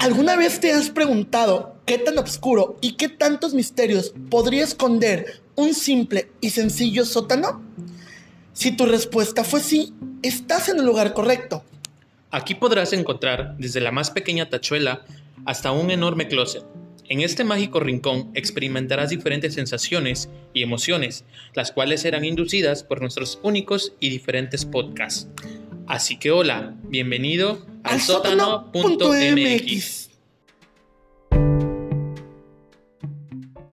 ¿Alguna vez te has preguntado qué tan oscuro y qué tantos misterios podría esconder un simple y sencillo sótano? Si tu respuesta fue sí, estás en el lugar correcto. Aquí podrás encontrar desde la más pequeña tachuela hasta un enorme closet. En este mágico rincón experimentarás diferentes sensaciones y emociones, las cuales serán inducidas por nuestros únicos y diferentes podcasts. Así que hola, bienvenido al, sótano.mx.